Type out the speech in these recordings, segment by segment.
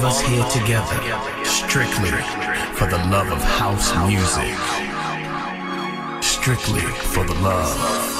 Of us here together, strictly for the love of house music. Strictly for the love.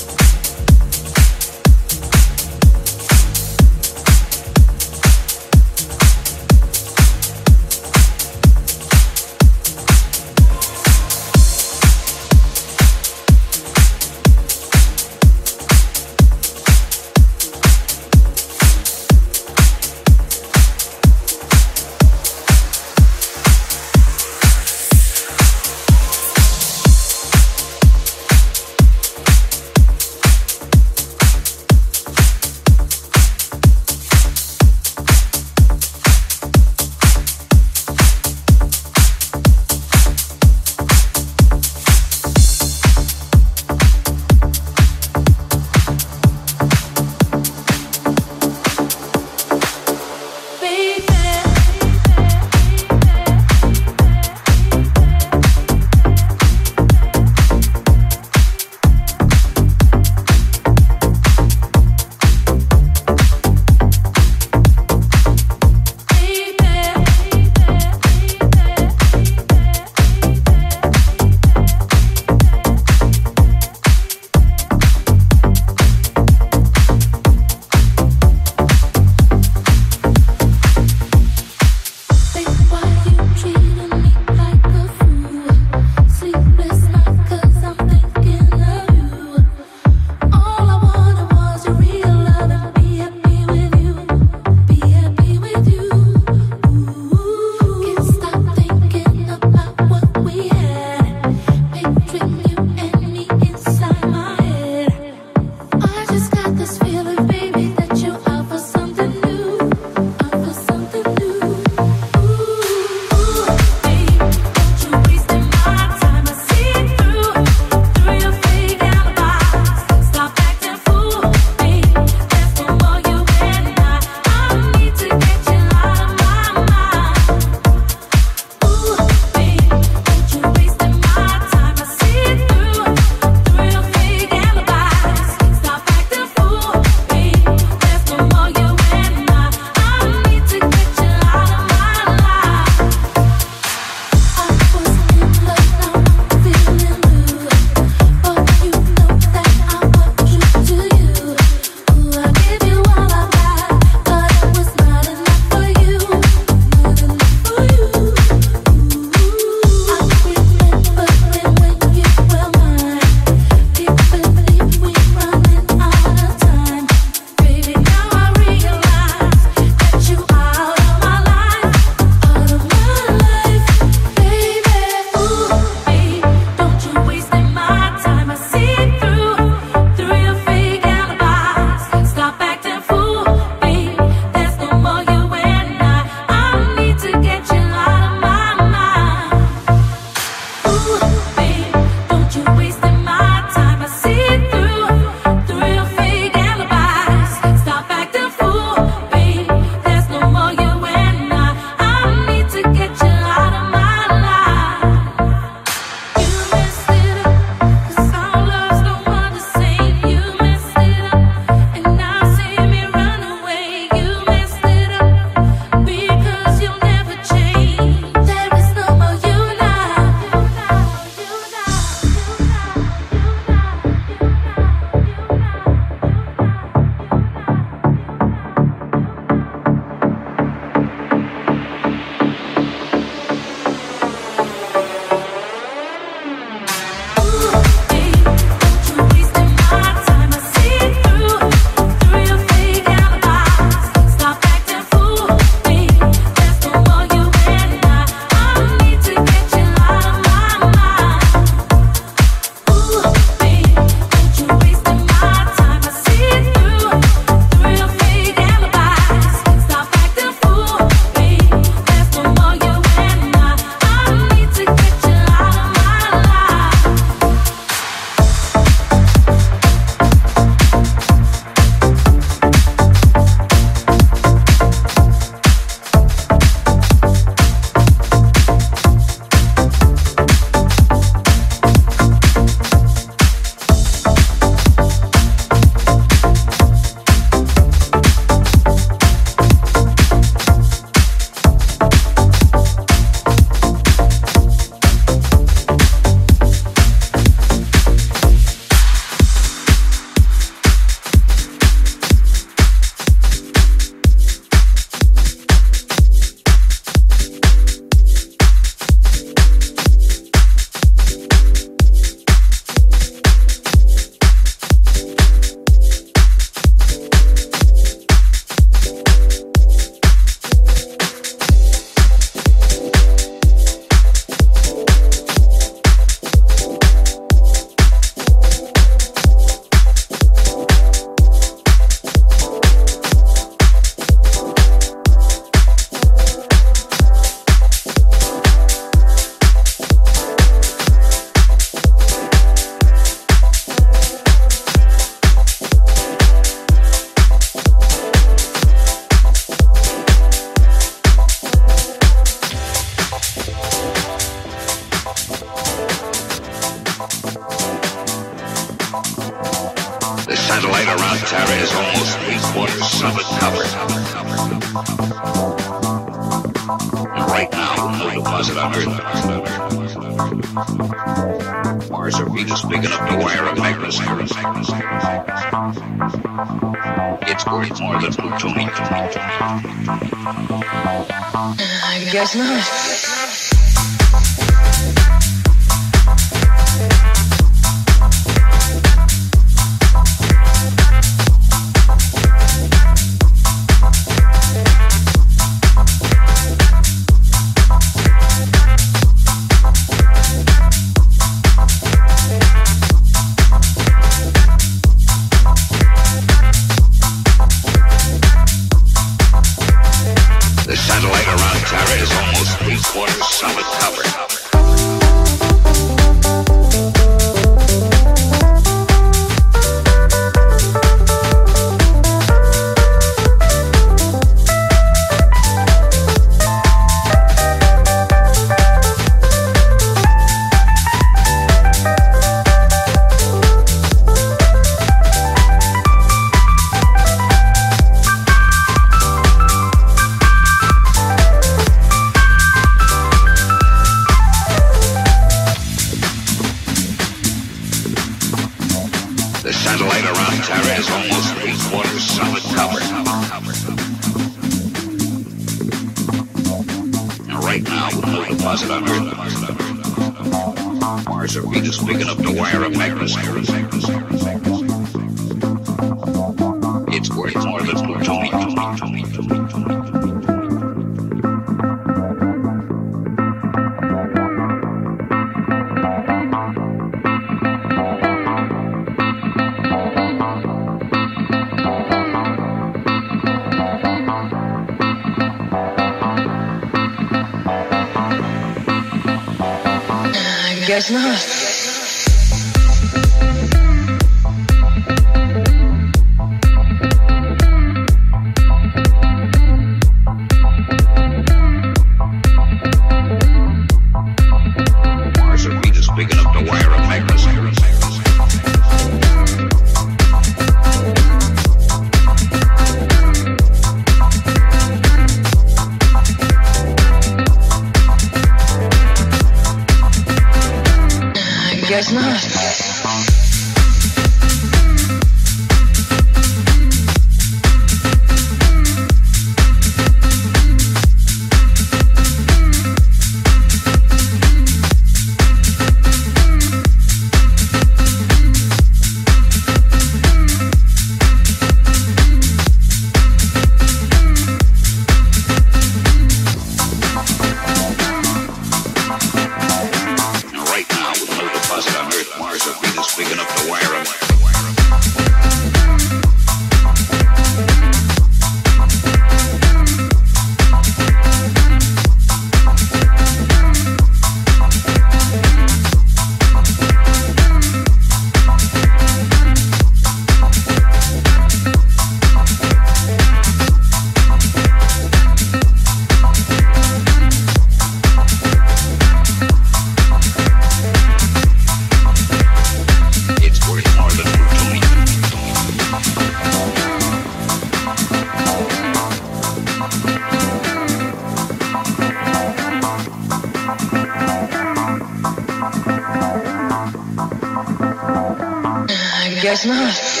I guess not.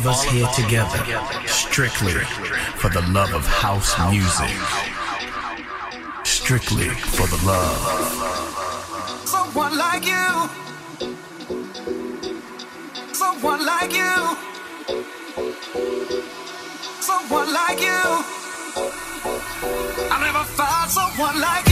Of us here together, strictly for the love of house music. Strictly for the love. Someone like you. Someone like you. Someone like you. I never found someone like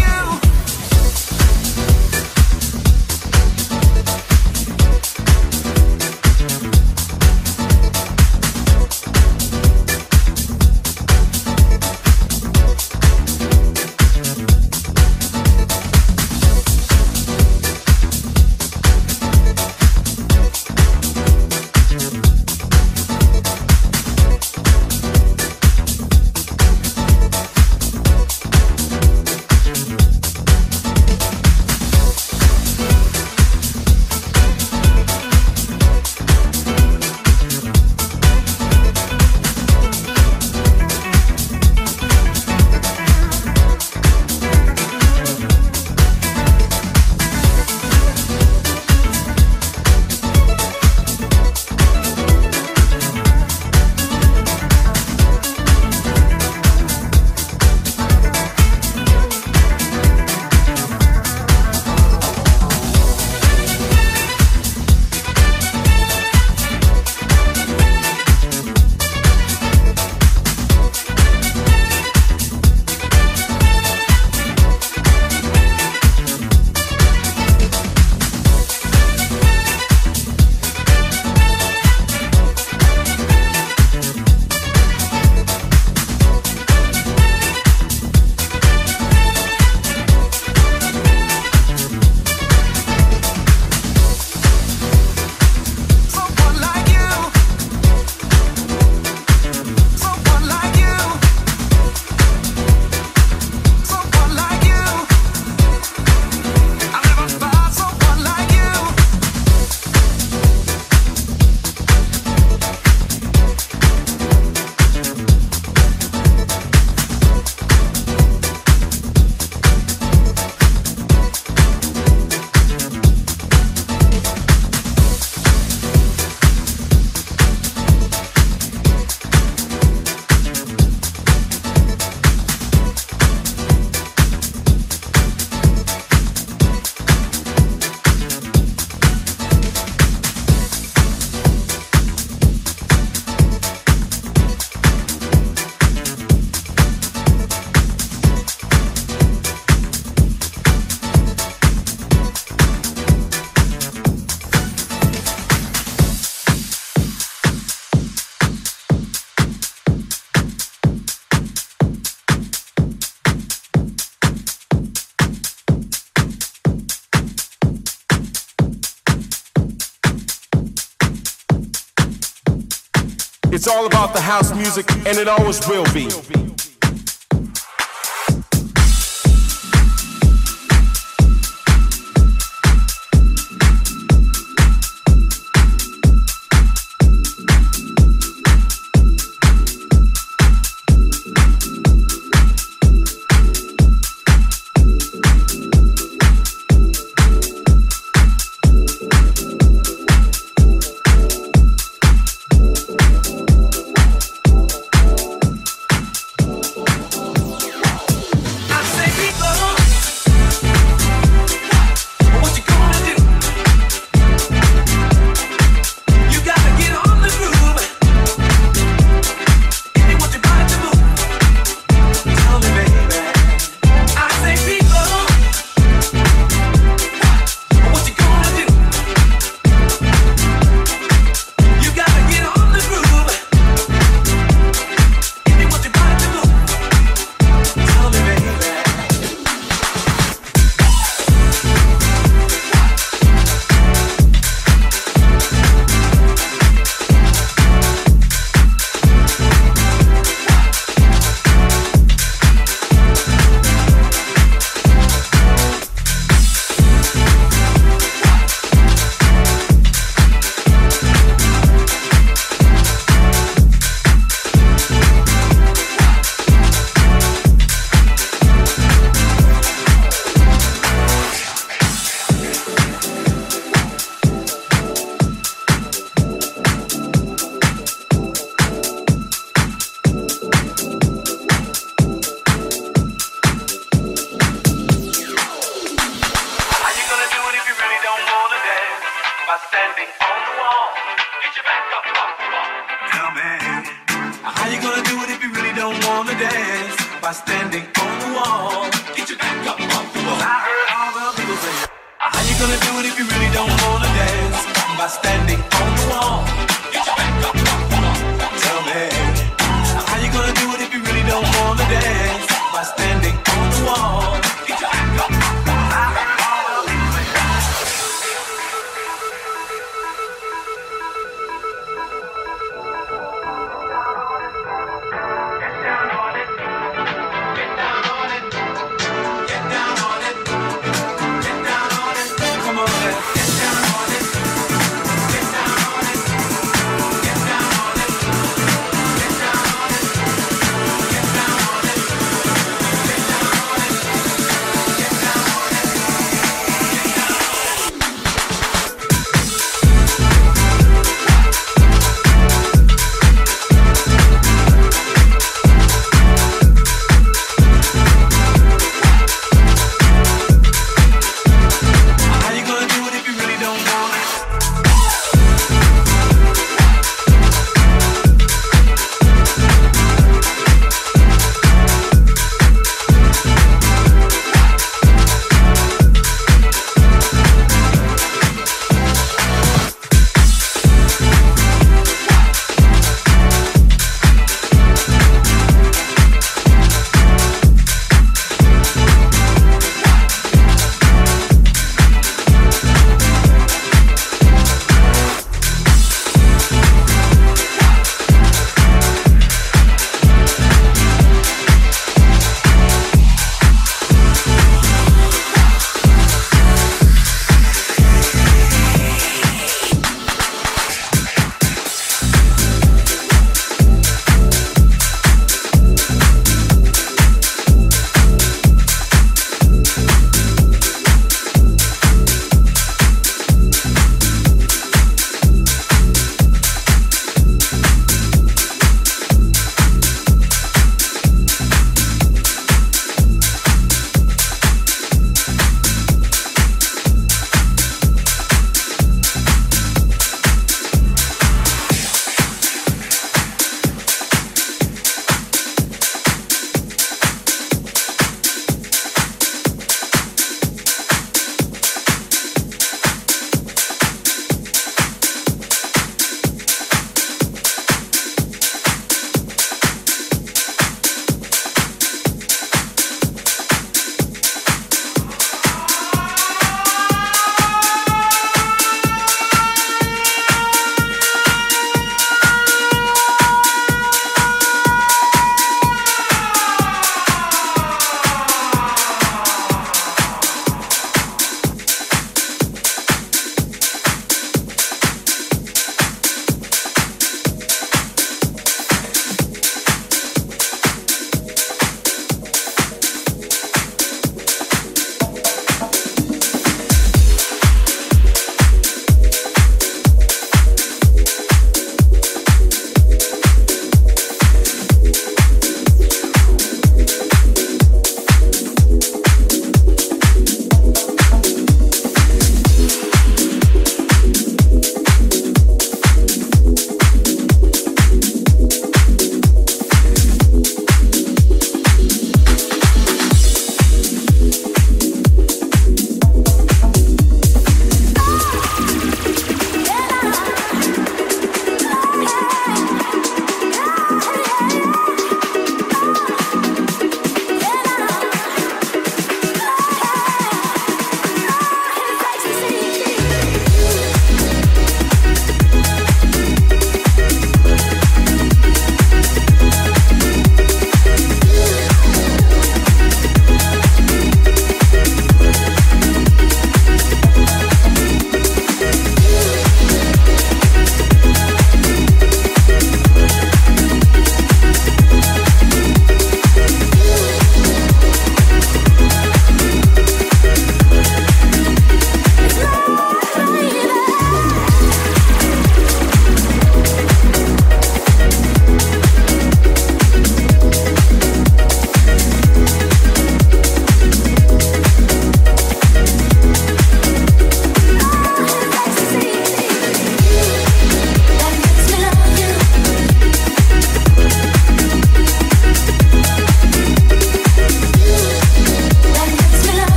all about the house music, and it always will be.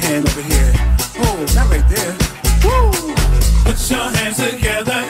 hand over here. Oh, not right there. Woo! Put your hands together